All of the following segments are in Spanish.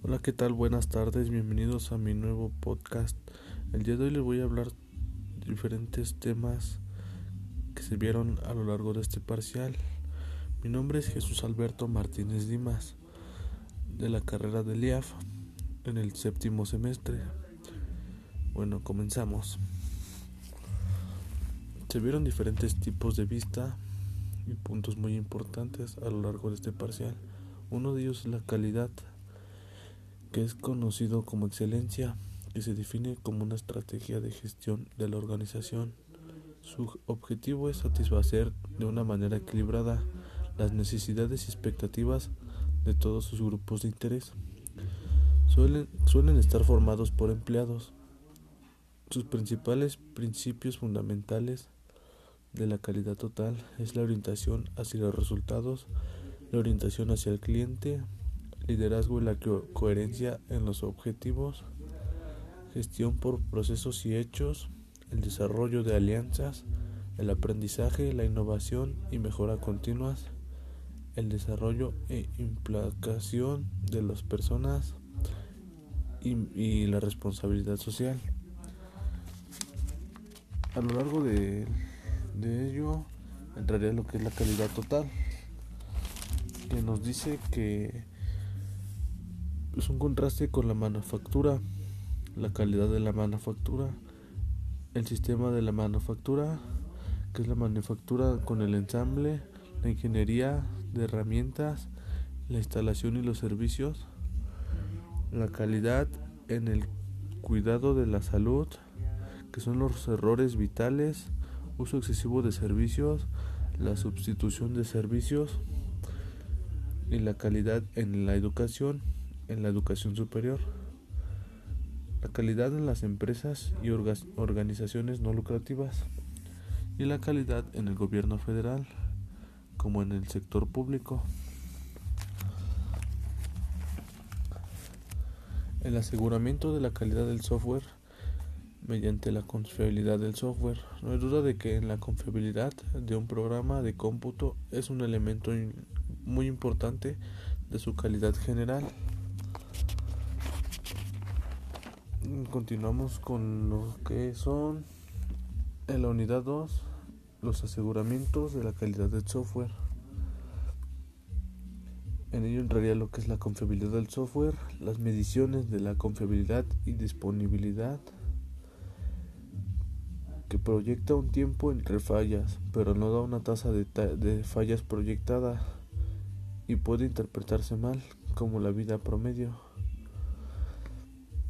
Hola, ¿qué tal? Buenas tardes, bienvenidos a mi nuevo podcast. El día de hoy les voy a hablar de diferentes temas que se vieron a lo largo de este parcial. Mi nombre es Jesús Alberto Martínez Dimas, de la carrera de LIAF, en el séptimo semestre. Bueno, comenzamos. Se vieron diferentes tipos de vista y puntos muy importantes a lo largo de este parcial. Uno de ellos es la calidad que es conocido como excelencia y se define como una estrategia de gestión de la organización. Su objetivo es satisfacer de una manera equilibrada las necesidades y expectativas de todos sus grupos de interés. Suelen, suelen estar formados por empleados. Sus principales principios fundamentales de la calidad total es la orientación hacia los resultados, la orientación hacia el cliente, liderazgo y la coherencia en los objetivos, gestión por procesos y hechos, el desarrollo de alianzas, el aprendizaje, la innovación y mejora continuas, el desarrollo e implicación de las personas y, la responsabilidad social. A lo largo de, de ello entraría lo que es la calidad total, que nos dice que es un contraste con la manufactura, la calidad de la manufactura, el sistema de la manufactura, que es la manufactura con el ensamble, la ingeniería de herramientas, la instalación y los servicios, la calidad en el cuidado de la salud, que son los errores vitales, uso excesivo de servicios, la sustitución de servicios y la calidad en la educación en la educación superior, la calidad en las empresas y organizaciones no lucrativas y la calidad en el gobierno federal como en el sector público. El aseguramiento de la calidad del software mediante la confiabilidad del software. No hay duda de que la confiabilidad de un programa de cómputo es un elemento muy importante de su calidad general. Continuamos con lo que son en la unidad 2 los aseguramientos de la calidad del software. En ello entraría lo que es la confiabilidad del software, las mediciones de la confiabilidad y disponibilidad, que proyecta un tiempo entre fallas, pero no da una tasa de, de fallas proyectada y puede interpretarse mal como la vida promedio.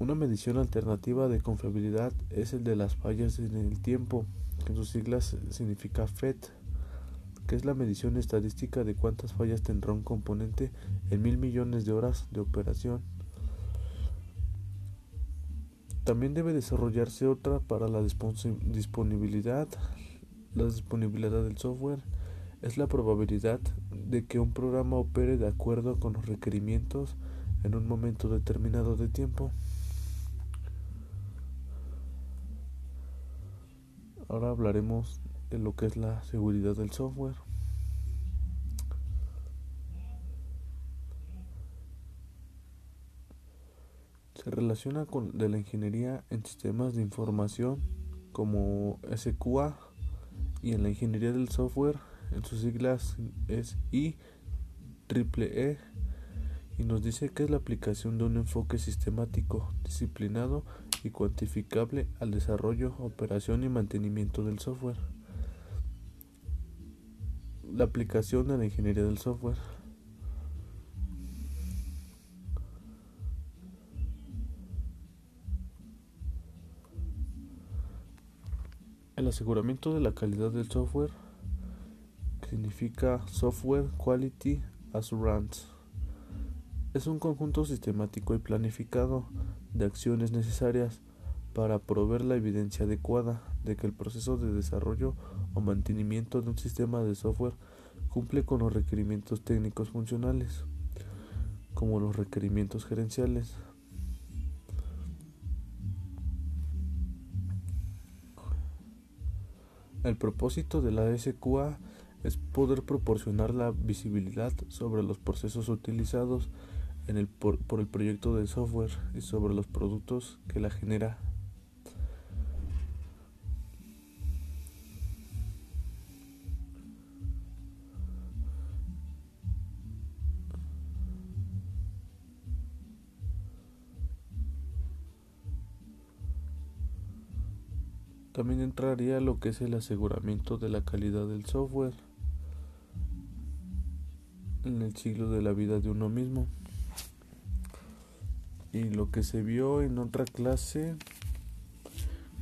Una medición alternativa de confiabilidad es el de las fallas en el tiempo, que en sus siglas significa FET, que es la medición estadística de cuántas fallas tendrá un componente en mil millones de horas de operación. También debe desarrollarse otra para la disponibilidad. La disponibilidad del software es la probabilidad de que un programa opere de acuerdo con los requerimientos en un momento determinado de tiempo. Ahora hablaremos de lo que es la seguridad del software. Se relaciona con de la ingeniería en sistemas de información como SQA y en la ingeniería del software en sus siglas es IEEE y nos dice que es la aplicación de un enfoque sistemático, disciplinado y cuantificable al desarrollo, operación y mantenimiento del software. La aplicación de la ingeniería del software. El aseguramiento de la calidad del software significa Software Quality Assurance. Es un conjunto sistemático y planificado de acciones necesarias para proveer la evidencia adecuada de que el proceso de desarrollo o mantenimiento de un sistema de software cumple con los requerimientos técnicos funcionales, como los requerimientos gerenciales. El propósito de la SQA es poder proporcionar la visibilidad sobre los procesos utilizados en el, por, por el proyecto de software y sobre los productos que la genera. También entraría lo que es el aseguramiento de la calidad del software en el ciclo de la vida de uno mismo. Y lo que se vio en otra clase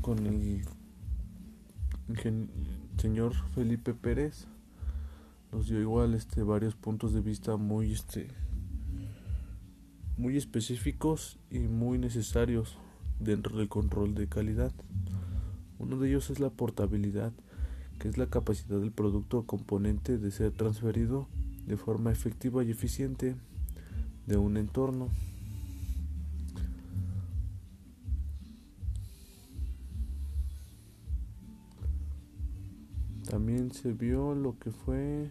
con el señor Felipe Pérez nos dio igual este varios puntos de vista muy este muy específicos y muy necesarios dentro del control de calidad. Uno de ellos es la portabilidad, que es la capacidad del producto o componente de ser transferido de forma efectiva y eficiente de un entorno. Se vio lo que fue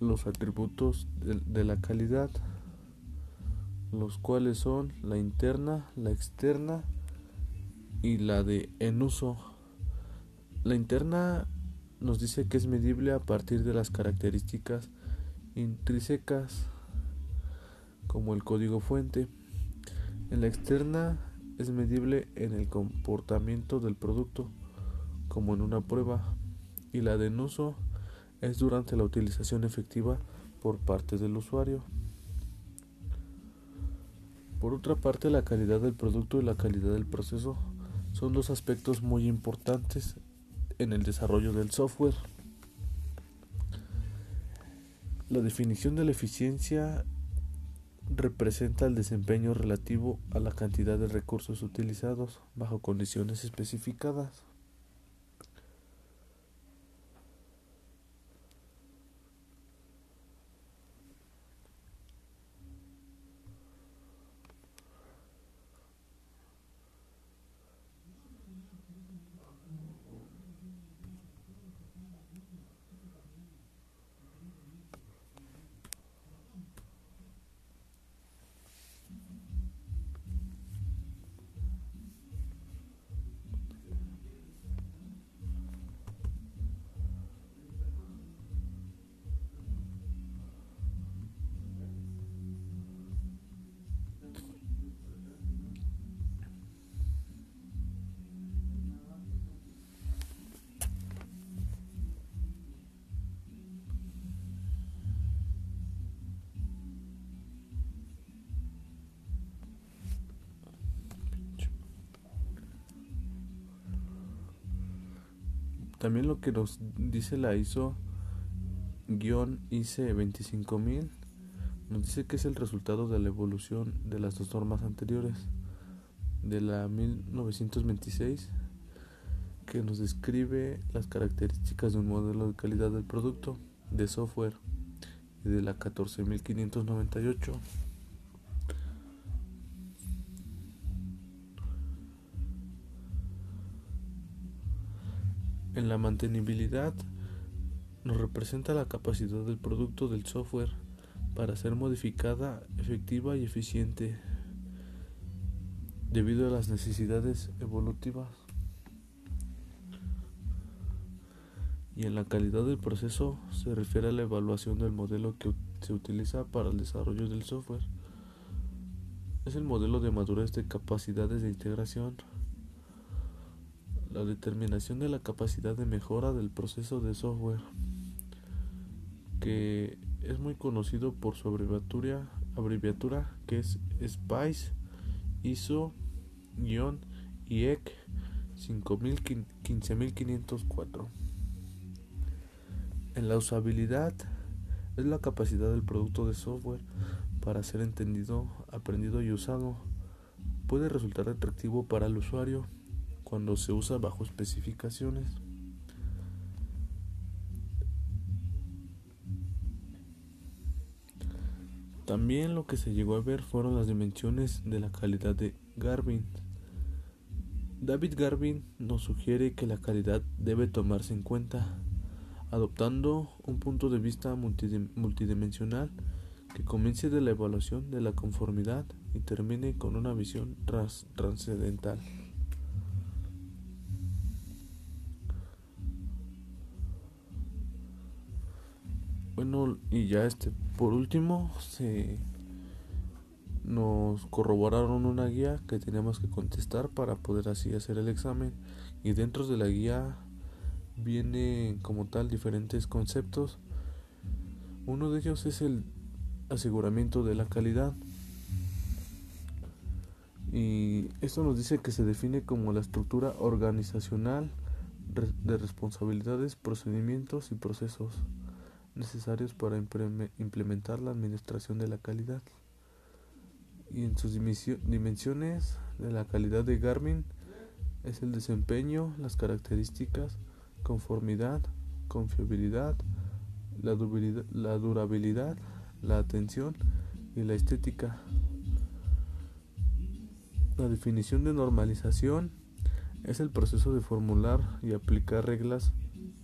los atributos de, de, la calidad, los cuales son la interna, la externa y la de en uso. La interna nos dice que es medible a partir de las características intrínsecas como el código fuente. En la externa es medible en el comportamiento del producto como en una prueba y la de uso es durante la utilización efectiva por parte del usuario. Por otra parte, la calidad del producto y la calidad del proceso son dos aspectos muy importantes en el desarrollo del software. La definición de la eficiencia representa el desempeño relativo a la cantidad de recursos utilizados bajo condiciones especificadas. También lo que nos dice la ISO IC 25000 nos dice que es el resultado de la evolución de las dos normas anteriores de la 1926 que nos describe las características de un modelo de calidad del producto de software y de la 14598 En la mantenibilidad nos representa la capacidad del producto del software para ser modificada, efectiva y eficiente debido a las necesidades evolutivas. Y en la calidad del proceso se refiere a la evaluación del modelo que se utiliza para el desarrollo del software. Es el modelo de madurez de capacidades de integración la determinación de la capacidad de mejora del proceso de software, que es muy conocido por su abreviatura, abreviatura que es SPICE, ISO-IEC 15504. En la usabilidad es la capacidad del producto de software para ser entendido, aprendido y usado. Puede resultar atractivo para el usuario cuando se usa bajo especificaciones. También lo que se llegó a ver fueron las dimensiones de la calidad de Garvin. David Garvin nos sugiere que la calidad debe tomarse en cuenta, adoptando un punto de vista multidimensional que comience de la evaluación de la conformidad y termine con una visión trascendental. Bueno, y ya este, por último, se nos corroboraron una guía que teníamos que contestar para poder así hacer el examen y dentro de la guía viene como tal diferentes conceptos. Uno de ellos es el aseguramiento de la calidad. Y esto nos dice que se define como la estructura organizacional de responsabilidades, procedimientos y procesos necesarios para implementar la administración de la calidad. Y en sus dimensiones de la calidad de Garmin es el desempeño, las características, conformidad, confiabilidad, la durabilidad, la atención y la estética. La definición de normalización es el proceso de formular y aplicar reglas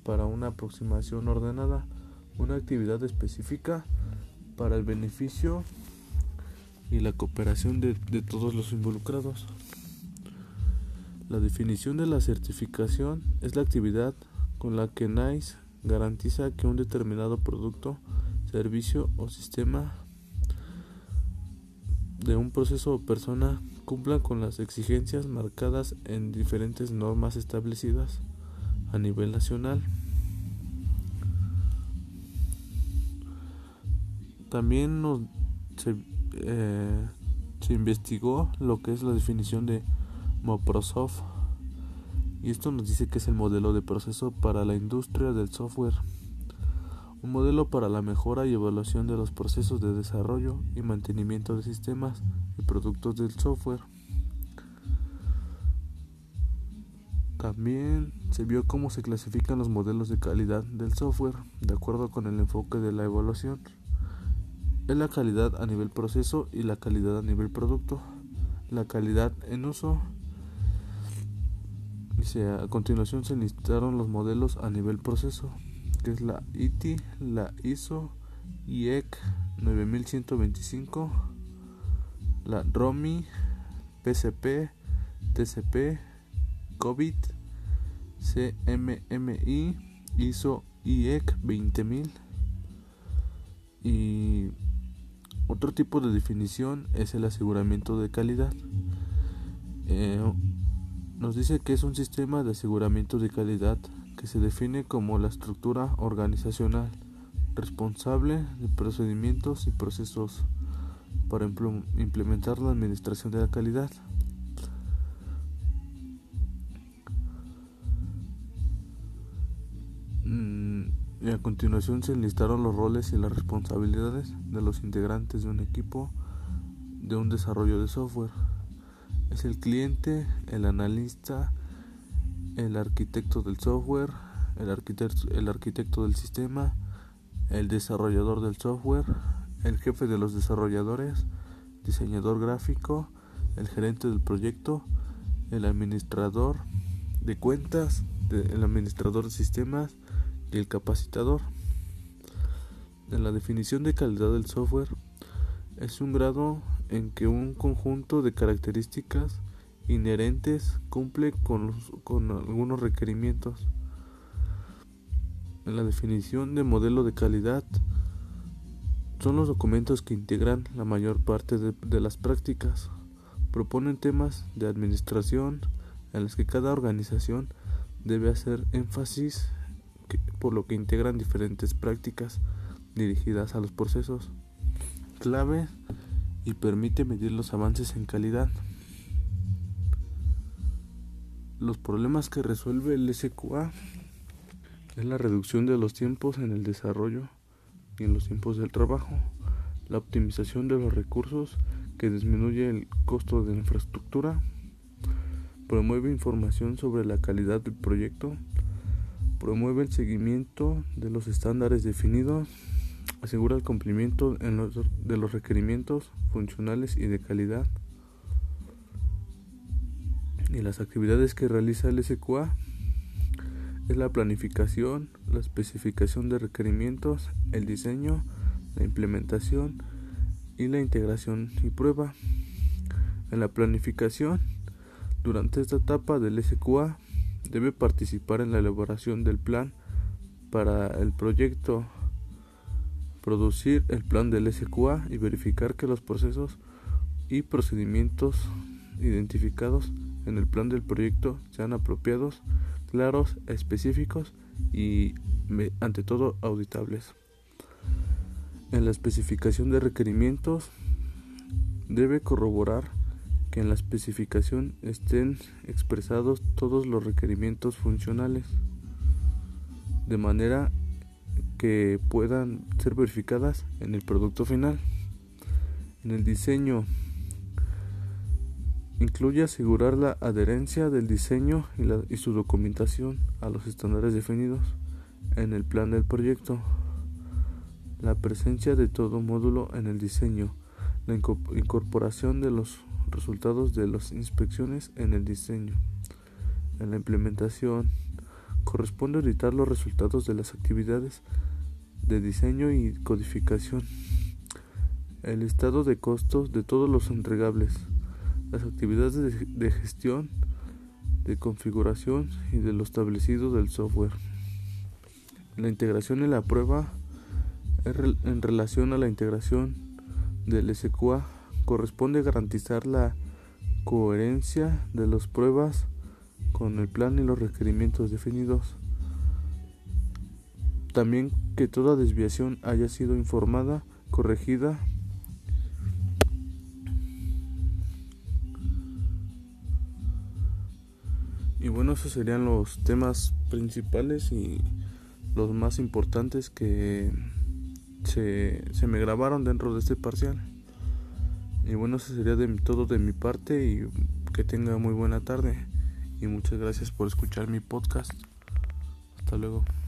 para una aproximación ordenada una actividad específica para el beneficio y la cooperación de, todos los involucrados. La definición de la certificación es la actividad con la que NICE garantiza que un determinado producto, servicio o sistema de un proceso o persona cumpla con las exigencias marcadas en diferentes normas establecidas a nivel nacional. También nos, eh, se, investigó lo que es la definición de Microsoft y esto nos dice que es el modelo de proceso para la industria del software, un modelo para la mejora y evaluación de los procesos de desarrollo y mantenimiento de sistemas y productos del software. También se vio cómo se clasifican los modelos de calidad del software de acuerdo con el enfoque de la evaluación es la calidad a nivel proceso y la calidad a nivel producto. La calidad en uso. Dice, a continuación se listaron los modelos a nivel proceso, que es la ITI, la ISO, IEC 9125, la ROMI, PCP, TCP, COVID, CMMI, ISO IEC 20000 y otro tipo de definición es el aseguramiento de calidad. Eh, nos dice que es un sistema de aseguramiento de calidad que se define como la estructura organizacional responsable de procedimientos y procesos para implementar la administración de la calidad. A continuación se enlistaron los roles y las responsabilidades de los integrantes de un equipo de un desarrollo de software. Es el cliente, el analista, el arquitecto del software, el arquitecto, el arquitecto del sistema, el desarrollador del software, el jefe de los desarrolladores, diseñador gráfico, el gerente del proyecto, el administrador de cuentas, el administrador de sistemas, el capacitador. En la definición de calidad del software es un grado en que un conjunto de características inherentes cumple con, con algunos requerimientos. En la definición de modelo de calidad son los documentos que integran la mayor parte de, de las prácticas. Proponen temas de administración en los que cada organización debe hacer énfasis por lo que integran diferentes prácticas dirigidas a los procesos clave y permite medir los avances en calidad. Los problemas que resuelve el SQA es la reducción de los tiempos en el desarrollo y en los tiempos del trabajo, la optimización de los recursos que disminuye el costo de la infraestructura, promueve información sobre la calidad del proyecto, promueve el seguimiento de los estándares definidos, asegura el cumplimiento de los requerimientos funcionales y de calidad. Y las actividades que realiza el SQA es la planificación, la especificación de requerimientos, el diseño, la implementación, y la integración y prueba. En la planificación, durante esta etapa del SQA, debe participar en la elaboración del plan para el proyecto, producir el plan del SQA y verificar que los procesos y procedimientos identificados en el plan del proyecto sean apropiados, claros, específicos y ante todo auditables. En la especificación de requerimientos debe corroborar en la especificación estén expresados todos los requerimientos funcionales de manera que puedan ser verificadas en el producto final. En el diseño incluye asegurar la adherencia del diseño y, y, su documentación a los estándares definidos en el plan del proyecto, la presencia de todo módulo en el diseño, la incorporación de los resultados de las inspecciones en el diseño. En la implementación, corresponde editar los resultados de las actividades de diseño y codificación, el estado de costos de todos los entregables, las actividades de, gestión, de configuración y de lo establecido del software. La integración y la prueba en relación a la integración del SQA corresponde garantizar la coherencia de las pruebas con el plan y los requerimientos definidos. También que toda desviación haya sido informada, corregida Y bueno, esos serían los temas principales y los más importantes que se, se me grabaron dentro de este parcial. Y bueno, eso sería de todo de mi parte y que tenga muy buena tarde. Y muchas gracias por escuchar mi podcast. Hasta luego.